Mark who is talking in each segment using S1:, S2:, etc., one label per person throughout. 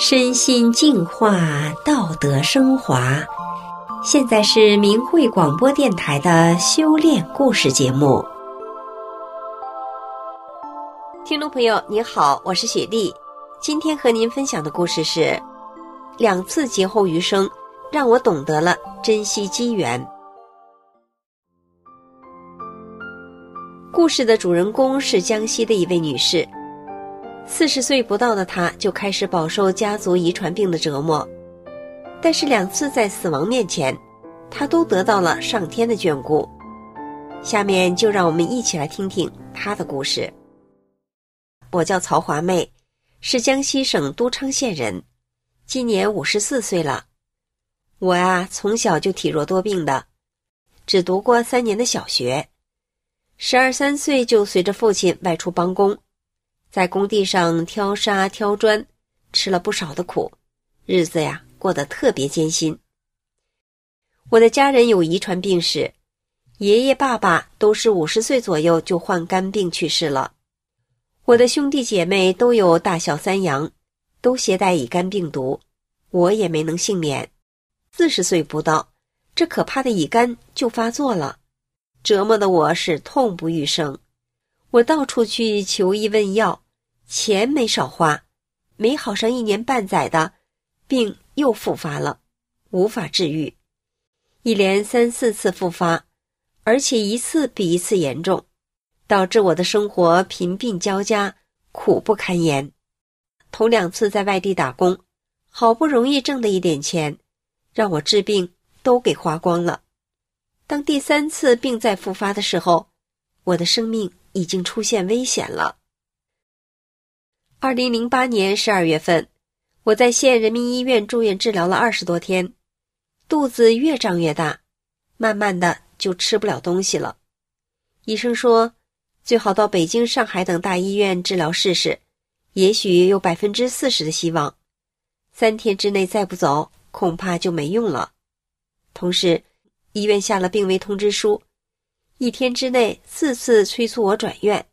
S1: 身心净化，道德升华。现在是明慧广播电台的修炼故事节目。听众朋友，你好，我是雪莉。今天和您分享的故事是：两次劫后余生，让我懂得了珍惜机缘。故事的主人公是江西的一位女士。四十岁不到的他，就开始饱受家族遗传病的折磨，但是两次在死亡面前，他都得到了上天的眷顾。下面就让我们一起来听听他的故事。我叫曹华妹，是江西省都昌县人，今年五十四岁了。我啊，从小就体弱多病的，只读过三年的小学，十二三岁就随着父亲外出帮工。在工地上挑沙挑砖，吃了不少的苦，日子呀过得特别艰辛。我的家人有遗传病史，爷爷、爸爸都是五十岁左右就患肝病去世了。我的兄弟姐妹都有大小三阳，都携带乙肝病毒，我也没能幸免。四十岁不到，这可怕的乙肝就发作了，折磨的我是痛不欲生。我到处去求医问药，钱没少花，没好上一年半载的，病又复发了，无法治愈，一连三四次复发，而且一次比一次严重，导致我的生活贫病交加，苦不堪言。头两次在外地打工，好不容易挣的一点钱，让我治病都给花光了。当第三次病再复发的时候，我的生命。已经出现危险了。二零零八年十二月份，我在县人民医院住院治疗了二十多天，肚子越胀越大，慢慢的就吃不了东西了。医生说，最好到北京、上海等大医院治疗试试，也许有百分之四十的希望。三天之内再不走，恐怕就没用了。同时，医院下了病危通知书。一天之内四次催促我转院。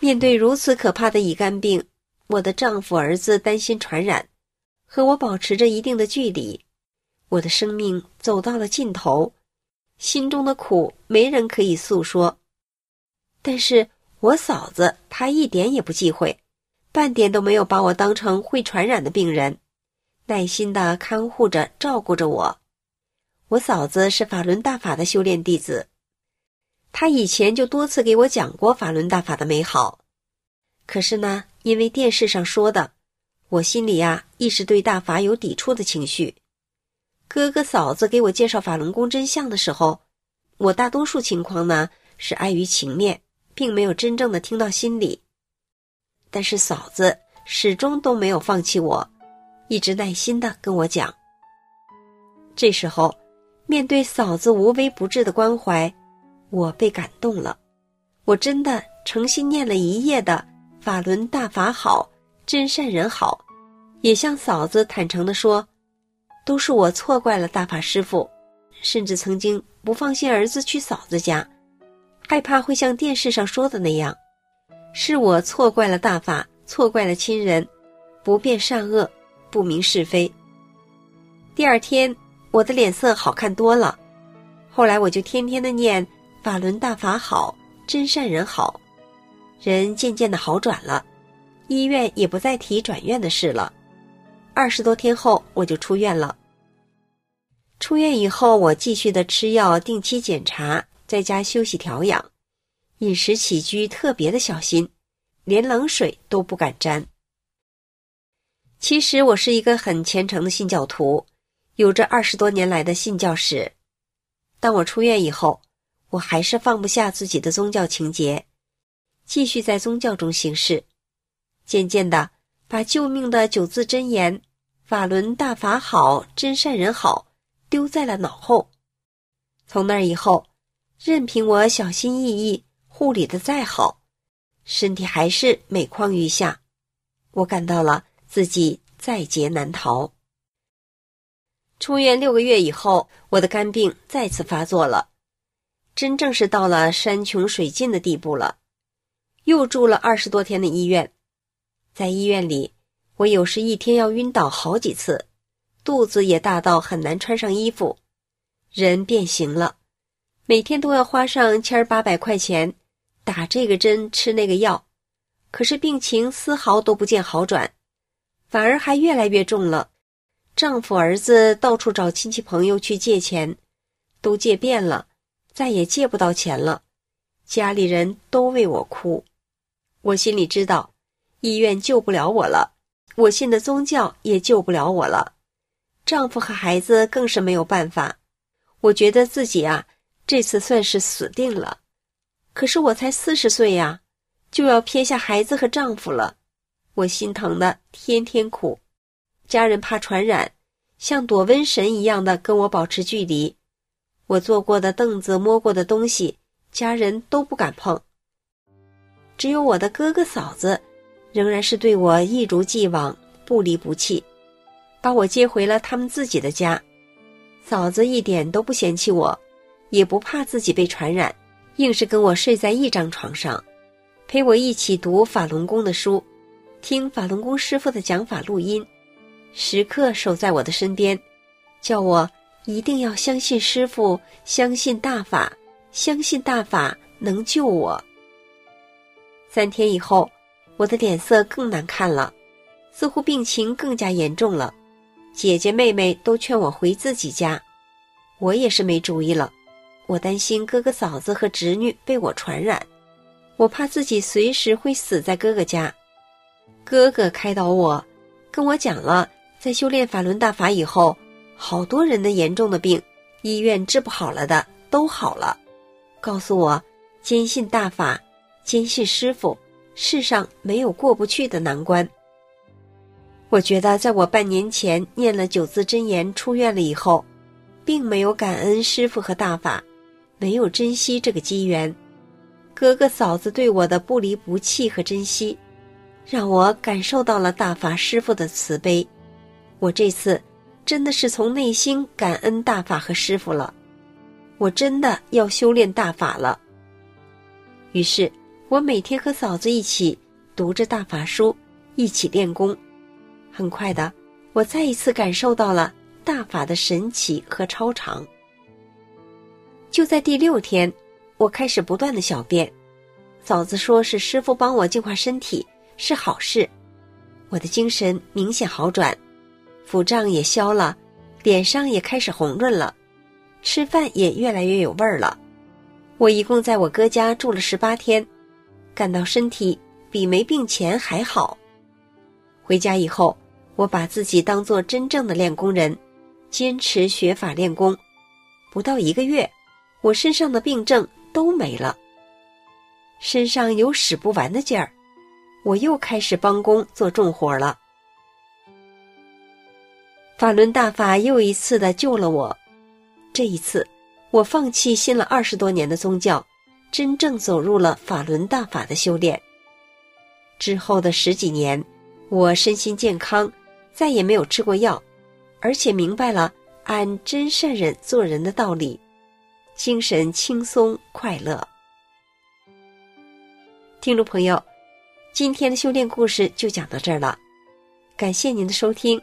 S1: 面对如此可怕的乙肝病，我的丈夫、儿子担心传染，和我保持着一定的距离。我的生命走到了尽头，心中的苦没人可以诉说。但是我嫂子她一点也不忌讳，半点都没有把我当成会传染的病人，耐心的看护着、照顾着我。我嫂子是法轮大法的修炼弟子。他以前就多次给我讲过法轮大法的美好，可是呢，因为电视上说的，我心里呀一直对大法有抵触的情绪。哥哥嫂子给我介绍法轮功真相的时候，我大多数情况呢是碍于情面，并没有真正的听到心里。但是嫂子始终都没有放弃我，一直耐心的跟我讲。这时候，面对嫂子无微不至的关怀。我被感动了，我真的诚心念了一夜的“法轮大法好，真善人好”，也向嫂子坦诚的说：“都是我错怪了大法师傅，甚至曾经不放心儿子去嫂子家，害怕会像电视上说的那样，是我错怪了大法，错怪了亲人，不辨善恶，不明是非。”第二天，我的脸色好看多了，后来我就天天的念。法轮大法好，真善人好，人渐渐的好转了，医院也不再提转院的事了。二十多天后，我就出院了。出院以后，我继续的吃药，定期检查，在家休息调养，饮食起居特别的小心，连冷水都不敢沾。其实我是一个很虔诚的信教徒，有着二十多年来的信教史。当我出院以后。我还是放不下自己的宗教情结，继续在宗教中行事。渐渐的，把救命的九字真言“法轮大法好，真善人好”丢在了脑后。从那以后，任凭我小心翼翼护理的再好，身体还是每况愈下。我感到了自己在劫难逃。出院六个月以后，我的肝病再次发作了。真正是到了山穷水尽的地步了，又住了二十多天的医院。在医院里，我有时一天要晕倒好几次，肚子也大到很难穿上衣服，人变形了，每天都要花上千八百块钱打这个针吃那个药，可是病情丝毫都不见好转，反而还越来越重了。丈夫、儿子到处找亲戚朋友去借钱，都借遍了，再也借不到钱了。家里人都为我哭，我心里知道，医院救不了我了。我信的宗教也救不了我了，丈夫和孩子更是没有办法。我觉得自己啊，这次算是死定了。可是我才四十岁呀，就要撇下孩子和丈夫了，我心疼的天天哭。家人怕传染，像躲瘟神一样的跟我保持距离。我坐过的凳子、摸过的东西，家人都不敢碰。只有我的哥哥嫂子。仍然是对我一如既往不离不弃，把我接回了他们自己的家。嫂子一点都不嫌弃我，也不怕自己被传染，硬是跟我睡在一张床上，陪我一起读法轮功的书，听法轮功师傅的讲法录音，时刻守在我的身边，叫我一定要相信师傅，相信大法，相信大法能救我。三天以后。我的脸色更难看了，似乎病情更加严重了。姐姐妹妹都劝我回自己家，我也是没主意了。我担心哥哥嫂子和侄女被我传染，我怕自己随时会死在哥哥家。哥哥开导我，跟我讲了，在修炼法轮大法以后，好多人的严重的病，医院治不好了的都好了。告诉我，坚信大法，坚信师傅。世上没有过不去的难关。我觉得，在我半年前念了九字真言出院了以后，并没有感恩师傅和大法，没有珍惜这个机缘。哥哥嫂子对我的不离不弃和珍惜，让我感受到了大法师傅的慈悲。我这次真的是从内心感恩大法和师傅了。我真的要修炼大法了。于是。我每天和嫂子一起读着大法书，一起练功。很快的，我再一次感受到了大法的神奇和超常。就在第六天，我开始不断的小便，嫂子说是师傅帮我净化身体，是好事。我的精神明显好转，腹胀也消了，脸上也开始红润了，吃饭也越来越有味儿了。我一共在我哥家住了十八天。感到身体比没病前还好。回家以后，我把自己当做真正的练功人，坚持学法练功。不到一个月，我身上的病症都没了，身上有使不完的劲儿。我又开始帮工做重活了。法轮大法又一次的救了我。这一次，我放弃信了二十多年的宗教。真正走入了法轮大法的修炼之后的十几年，我身心健康，再也没有吃过药，而且明白了按真善忍做人的道理，精神轻松快乐。听众朋友，今天的修炼故事就讲到这儿了，感谢您的收听，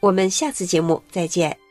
S1: 我们下次节目再见。